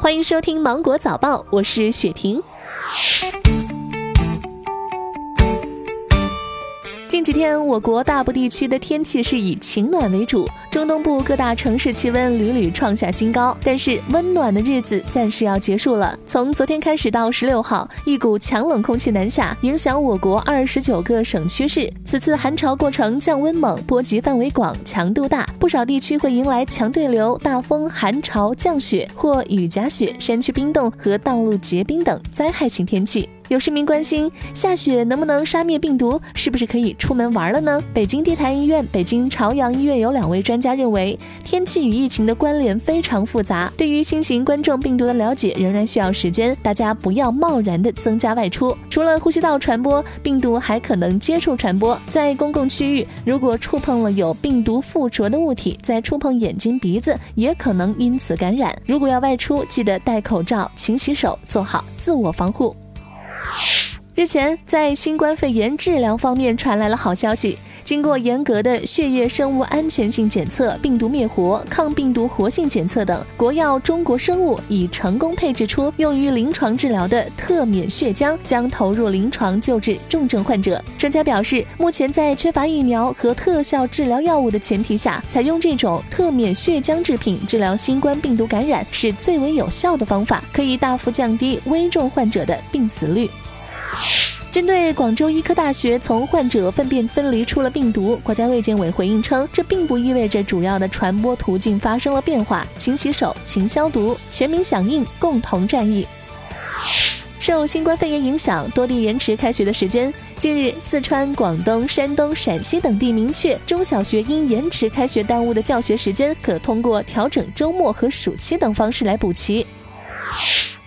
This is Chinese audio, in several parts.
欢迎收听《芒果早报》，我是雪婷。近几天，我国大部地区的天气是以晴暖为主，中东部各大城市气温屡屡创下新高。但是，温暖的日子暂时要结束了。从昨天开始到十六号，一股强冷空气南下，影响我国二十九个省区市。此次寒潮过程降温猛，波及范围广，强度大，不少地区会迎来强对流、大风、寒潮、降雪或雨夹雪、山区冰冻和道路结冰等灾害性天气。有市民关心，下雪能不能杀灭病毒？是不是可以出门玩了呢？北京地坛医院、北京朝阳医院有两位专家认为，天气与疫情的关联非常复杂，对于新型冠状病毒的了解仍然需要时间。大家不要贸然的增加外出。除了呼吸道传播，病毒还可能接触传播。在公共区域，如果触碰了有病毒附着的物体，再触碰眼睛、鼻子，也可能因此感染。如果要外出，记得戴口罩、勤洗手，做好自我防护。日前，在新冠肺炎治疗方面传来了好消息。经过严格的血液生物安全性检测、病毒灭活、抗病毒活性检测等，国药中国生物已成功配置出用于临床治疗的特免血浆，将投入临床救治重症患者。专家表示，目前在缺乏疫苗和特效治疗药物的前提下，采用这种特免血浆制品治疗新冠病毒感染是最为有效的方法，可以大幅降低危重患者的病死率。针对广州医科大学从患者粪便分离出了病毒，国家卫健委回应称，这并不意味着主要的传播途径发生了变化。勤洗手，勤消毒，全民响应，共同战役。受新冠肺炎影响，多地延迟开学的时间。近日，四川、广东、山东、陕西等地明确，中小学因延迟开学耽误的教学时间，可通过调整周末和暑期等方式来补齐。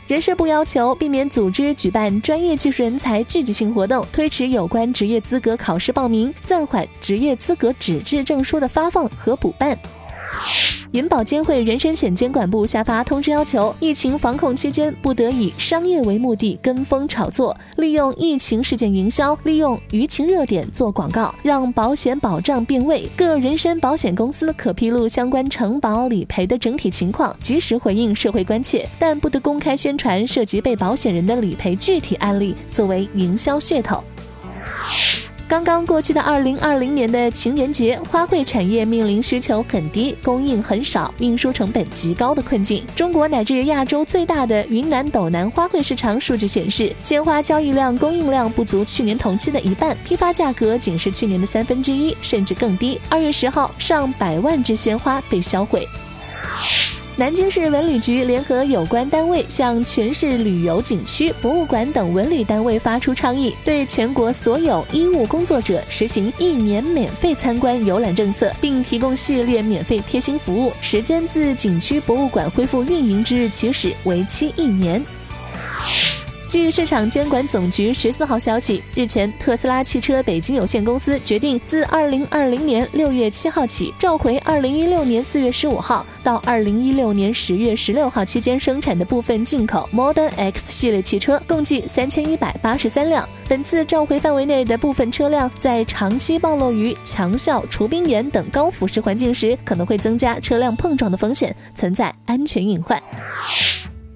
人社部要求避免组织举办专业技术人才聚集性活动，推迟有关职业资格考试报名，暂缓职业资格纸质证书的发放和补办。银保监会人身险监管部下发通知，要求疫情防控期间不得以商业为目的跟风炒作，利用疫情事件营销，利用舆情热点做广告，让保险保障变味。各人身保险公司可披露相关承保理赔的整体情况，及时回应社会关切，但不得公开宣传涉及被保险人的理赔具体案例，作为营销噱头。刚刚过去的二零二零年的情人节，花卉产业面临需求很低、供应很少、运输成本极高的困境。中国乃至亚洲最大的云南斗南花卉市场数据显示，鲜花交易量、供应量不足去年同期的一半，批发价格仅是去年的三分之一，甚至更低。二月十号，上百万只鲜花被销毁。南京市文旅局联合有关单位向全市旅游景区、博物馆等文旅单位发出倡议，对全国所有医务工作者实行一年免费参观游览政策，并提供系列免费贴心服务，时间自景区、博物馆恢复运营之日起始，为期一年。据市场监管总局十四号消息，日前，特斯拉汽车北京有限公司决定自二零二零年六月七号起，召回二零一六年四月十五号到二零一六年十月十六号期间生产的部分进口 Model X 系列汽车，共计三千一百八十三辆。本次召回范围内的部分车辆，在长期暴露于强效除冰盐等高腐蚀环境时，可能会增加车辆碰撞的风险，存在安全隐患。